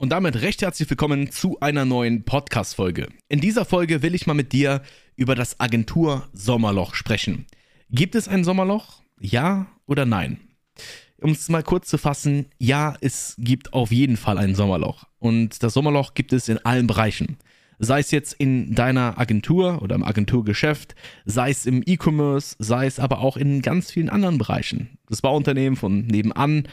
Und damit recht herzlich willkommen zu einer neuen Podcast-Folge. In dieser Folge will ich mal mit dir über das Agentur-Sommerloch sprechen. Gibt es ein Sommerloch? Ja oder nein? Um es mal kurz zu fassen, ja, es gibt auf jeden Fall ein Sommerloch. Und das Sommerloch gibt es in allen Bereichen. Sei es jetzt in deiner Agentur oder im Agenturgeschäft, sei es im E-Commerce, sei es aber auch in ganz vielen anderen Bereichen. Das Bauunternehmen von nebenan,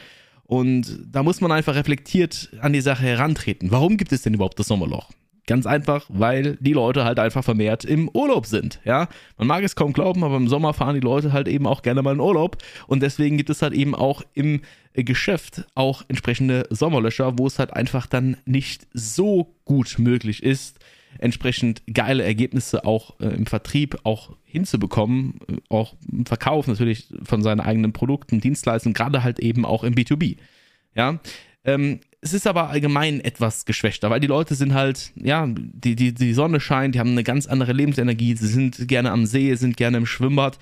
und da muss man einfach reflektiert an die Sache herantreten. Warum gibt es denn überhaupt das Sommerloch? Ganz einfach, weil die Leute halt einfach vermehrt im Urlaub sind. Ja, man mag es kaum glauben, aber im Sommer fahren die Leute halt eben auch gerne mal in Urlaub und deswegen gibt es halt eben auch im Geschäft auch entsprechende Sommerlöcher, wo es halt einfach dann nicht so gut möglich ist, entsprechend geile Ergebnisse auch äh, im Vertrieb auch hinzubekommen, äh, auch im Verkauf natürlich von seinen eigenen Produkten, Dienstleistungen, gerade halt eben auch im B2B. Ja, ähm, es ist aber allgemein etwas geschwächter, weil die Leute sind halt, ja, die, die, die Sonne scheint, die haben eine ganz andere Lebensenergie, sie sind gerne am See, sind gerne im Schwimmbad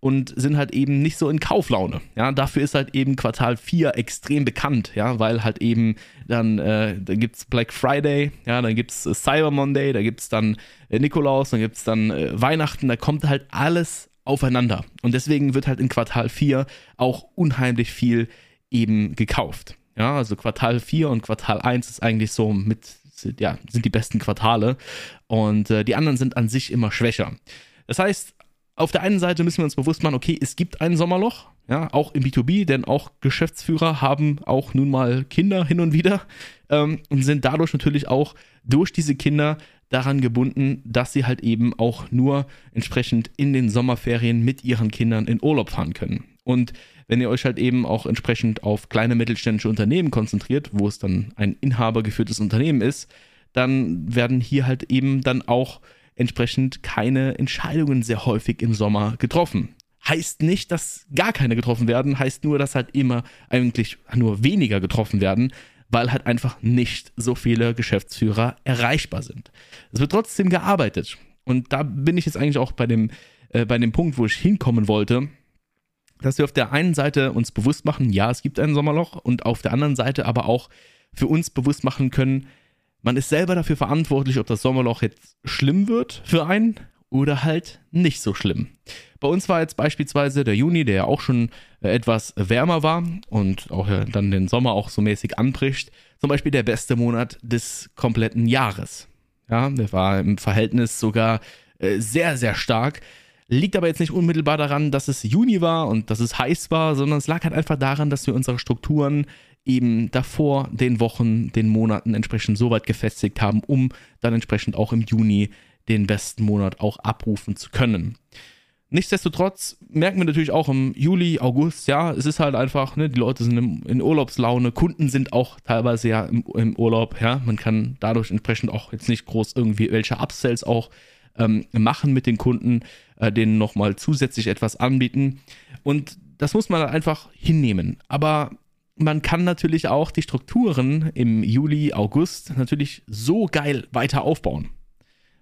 und sind halt eben nicht so in Kauflaune. Ja, dafür ist halt eben Quartal 4 extrem bekannt, ja, weil halt eben dann, äh, da gibt's Black Friday, ja, dann gibt's äh, Cyber Monday, da gibt's dann äh, Nikolaus, dann gibt's dann äh, Weihnachten, da kommt halt alles aufeinander. Und deswegen wird halt in Quartal 4 auch unheimlich viel eben gekauft. Ja, also Quartal 4 und Quartal 1 ist eigentlich so mit, ja, sind die besten Quartale und äh, die anderen sind an sich immer schwächer. Das heißt, auf der einen Seite müssen wir uns bewusst machen, okay, es gibt ein Sommerloch, ja, auch im B2B, denn auch Geschäftsführer haben auch nun mal Kinder hin und wieder ähm, und sind dadurch natürlich auch durch diese Kinder daran gebunden, dass sie halt eben auch nur entsprechend in den Sommerferien mit ihren Kindern in Urlaub fahren können. Und wenn ihr euch halt eben auch entsprechend auf kleine mittelständische Unternehmen konzentriert, wo es dann ein inhabergeführtes Unternehmen ist, dann werden hier halt eben dann auch entsprechend keine Entscheidungen sehr häufig im Sommer getroffen. Heißt nicht, dass gar keine getroffen werden, heißt nur, dass halt immer eigentlich nur weniger getroffen werden, weil halt einfach nicht so viele Geschäftsführer erreichbar sind. Es wird trotzdem gearbeitet. Und da bin ich jetzt eigentlich auch bei dem, äh, bei dem Punkt, wo ich hinkommen wollte dass wir auf der einen Seite uns bewusst machen, ja, es gibt ein Sommerloch und auf der anderen Seite aber auch für uns bewusst machen können, man ist selber dafür verantwortlich, ob das Sommerloch jetzt schlimm wird für einen oder halt nicht so schlimm. Bei uns war jetzt beispielsweise der Juni, der ja auch schon äh, etwas wärmer war und auch dann den Sommer auch so mäßig anbricht, zum Beispiel der beste Monat des kompletten Jahres. Ja, der war im Verhältnis sogar äh, sehr, sehr stark. Liegt aber jetzt nicht unmittelbar daran, dass es Juni war und dass es heiß war, sondern es lag halt einfach daran, dass wir unsere Strukturen eben davor den Wochen, den Monaten entsprechend so weit gefestigt haben, um dann entsprechend auch im Juni den besten Monat auch abrufen zu können. Nichtsdestotrotz merken wir natürlich auch im Juli, August, ja, es ist halt einfach, ne, die Leute sind im, in Urlaubslaune, Kunden sind auch teilweise ja im, im Urlaub, ja, man kann dadurch entsprechend auch jetzt nicht groß irgendwie welche Upsells auch ähm, machen mit den Kunden, äh, denen nochmal zusätzlich etwas anbieten. Und das muss man einfach hinnehmen. Aber man kann natürlich auch die Strukturen im Juli, August natürlich so geil weiter aufbauen.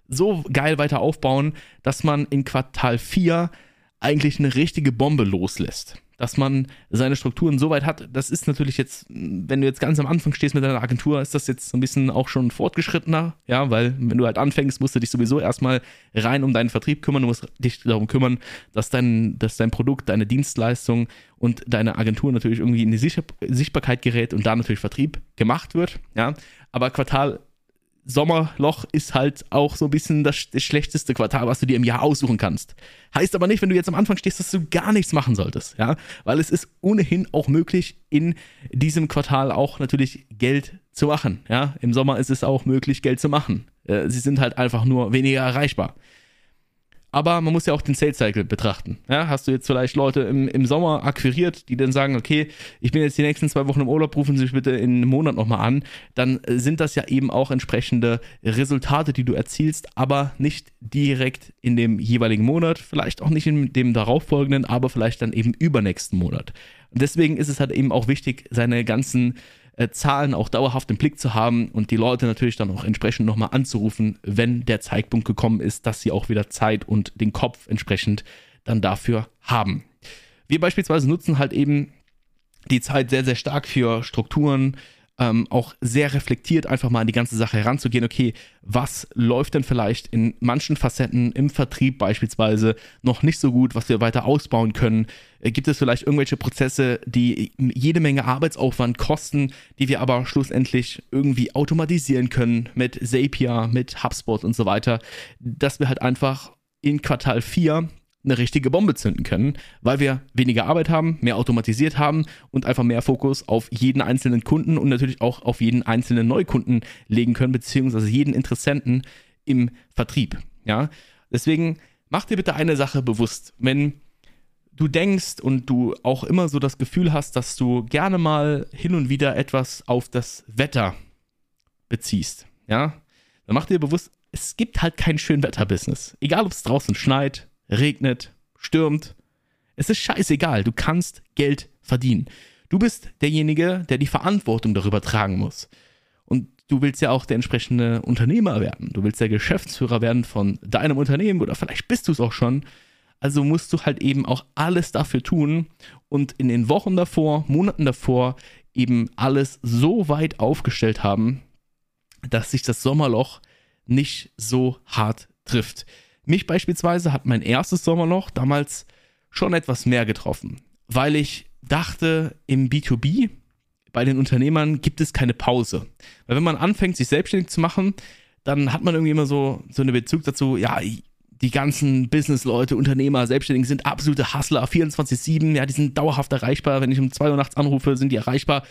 So geil weiter aufbauen, dass man in Quartal 4 eigentlich eine richtige Bombe loslässt dass man seine Strukturen so weit hat. Das ist natürlich jetzt, wenn du jetzt ganz am Anfang stehst mit deiner Agentur, ist das jetzt ein bisschen auch schon fortgeschrittener, ja, weil wenn du halt anfängst, musst du dich sowieso erstmal rein um deinen Vertrieb kümmern, du musst dich darum kümmern, dass dein, dass dein Produkt, deine Dienstleistung und deine Agentur natürlich irgendwie in die Sichtbarkeit gerät und da natürlich Vertrieb gemacht wird, ja. Aber Quartal Sommerloch ist halt auch so ein bisschen das, das, schlechteste Quartal, was du dir im Jahr aussuchen kannst. Heißt aber nicht, wenn du jetzt am Anfang stehst, dass du gar nichts machen solltest, ja, weil es ist ohnehin auch möglich, in diesem Quartal auch natürlich Geld zu machen, ja. Im Sommer ist es auch möglich, Geld zu machen. Äh, sie sind halt einfach nur weniger erreichbar. Aber man muss ja auch den Sales Cycle betrachten. Ja, hast du jetzt vielleicht Leute im, im Sommer akquiriert, die dann sagen, okay, ich bin jetzt die nächsten zwei Wochen im Urlaub, rufen Sie mich bitte in einem Monat nochmal an, dann sind das ja eben auch entsprechende Resultate, die du erzielst, aber nicht direkt in dem jeweiligen Monat, vielleicht auch nicht in dem darauffolgenden, aber vielleicht dann eben übernächsten Monat. Und deswegen ist es halt eben auch wichtig, seine ganzen äh, Zahlen auch dauerhaft im Blick zu haben und die Leute natürlich dann auch entsprechend nochmal anzurufen, wenn der Zeitpunkt gekommen ist, dass sie auch wieder Zeit und den Kopf entsprechend dann dafür haben. Wir beispielsweise nutzen halt eben die Zeit sehr, sehr stark für Strukturen, ähm, auch sehr reflektiert einfach mal an die ganze Sache heranzugehen. Okay, was läuft denn vielleicht in manchen Facetten im Vertrieb beispielsweise noch nicht so gut, was wir weiter ausbauen können? Äh, gibt es vielleicht irgendwelche Prozesse, die jede Menge Arbeitsaufwand kosten, die wir aber schlussendlich irgendwie automatisieren können mit Zapier, mit HubSpot und so weiter, dass wir halt einfach in Quartal 4 eine richtige Bombe zünden können, weil wir weniger Arbeit haben, mehr automatisiert haben und einfach mehr Fokus auf jeden einzelnen Kunden und natürlich auch auf jeden einzelnen Neukunden legen können, beziehungsweise jeden Interessenten im Vertrieb. Ja, deswegen mach dir bitte eine Sache bewusst, wenn du denkst und du auch immer so das Gefühl hast, dass du gerne mal hin und wieder etwas auf das Wetter beziehst, ja, dann mach dir bewusst, es gibt halt kein Schönwetterbusiness. Egal, ob es draußen schneit, regnet, stürmt. Es ist scheißegal, du kannst Geld verdienen. Du bist derjenige, der die Verantwortung darüber tragen muss. Und du willst ja auch der entsprechende Unternehmer werden. Du willst der Geschäftsführer werden von deinem Unternehmen oder vielleicht bist du es auch schon. Also musst du halt eben auch alles dafür tun und in den Wochen davor, Monaten davor eben alles so weit aufgestellt haben, dass sich das Sommerloch nicht so hart trifft. Mich beispielsweise hat mein erstes Sommerloch damals schon etwas mehr getroffen, weil ich dachte, im B2B, bei den Unternehmern gibt es keine Pause. Weil wenn man anfängt, sich selbstständig zu machen, dann hat man irgendwie immer so, so einen Bezug dazu, ja, die ganzen Business-Leute, Unternehmer, Selbstständigen sind absolute Hustler, 24-7, ja, die sind dauerhaft erreichbar. Wenn ich um 2 Uhr nachts anrufe, sind die erreichbar.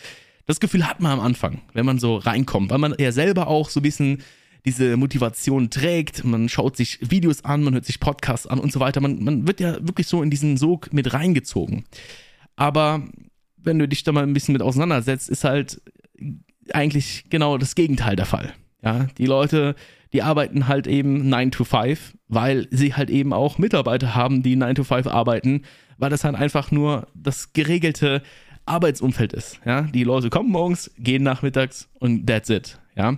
Das Gefühl hat man am Anfang, wenn man so reinkommt, weil man ja selber auch so ein bisschen diese Motivation trägt. Man schaut sich Videos an, man hört sich Podcasts an und so weiter. Man, man wird ja wirklich so in diesen Sog mit reingezogen. Aber wenn du dich da mal ein bisschen mit auseinandersetzt, ist halt eigentlich genau das Gegenteil der Fall. Ja, die Leute, die arbeiten halt eben 9 to 5, weil sie halt eben auch Mitarbeiter haben, die 9 to 5 arbeiten, weil das halt einfach nur das geregelte Arbeitsumfeld ist. Ja, die Leute kommen morgens, gehen nachmittags und that's it. Ja,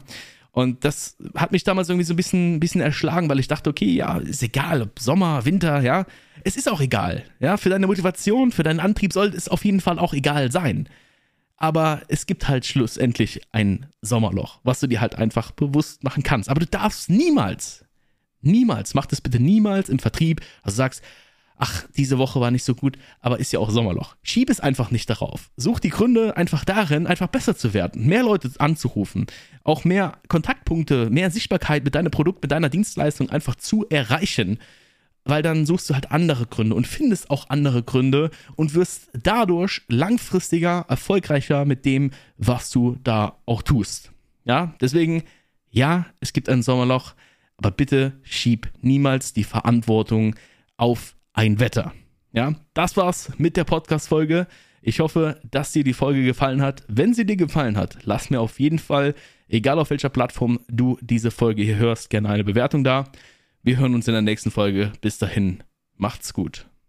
und das hat mich damals irgendwie so ein bisschen, bisschen erschlagen, weil ich dachte, okay, ja, ist egal, ob Sommer, Winter, ja, es ist auch egal. Ja, für deine Motivation, für deinen Antrieb soll es auf jeden Fall auch egal sein. Aber es gibt halt schlussendlich ein Sommerloch, was du dir halt einfach bewusst machen kannst. Aber du darfst niemals, niemals, mach das bitte niemals im Vertrieb, also sagst, ach, diese Woche war nicht so gut, aber ist ja auch Sommerloch. Schieb es einfach nicht darauf. Such die Gründe einfach darin, einfach besser zu werden, mehr Leute anzurufen, auch mehr Kontaktpunkte, mehr Sichtbarkeit mit deinem Produkt, mit deiner Dienstleistung einfach zu erreichen. Weil dann suchst du halt andere Gründe und findest auch andere Gründe und wirst dadurch langfristiger, erfolgreicher mit dem, was du da auch tust. Ja, deswegen, ja, es gibt ein Sommerloch, aber bitte schieb niemals die Verantwortung auf ein Wetter. Ja, das war's mit der Podcast-Folge. Ich hoffe, dass dir die Folge gefallen hat. Wenn sie dir gefallen hat, lass mir auf jeden Fall, egal auf welcher Plattform du diese Folge hier hörst, gerne eine Bewertung da. Wir hören uns in der nächsten Folge. Bis dahin, macht's gut.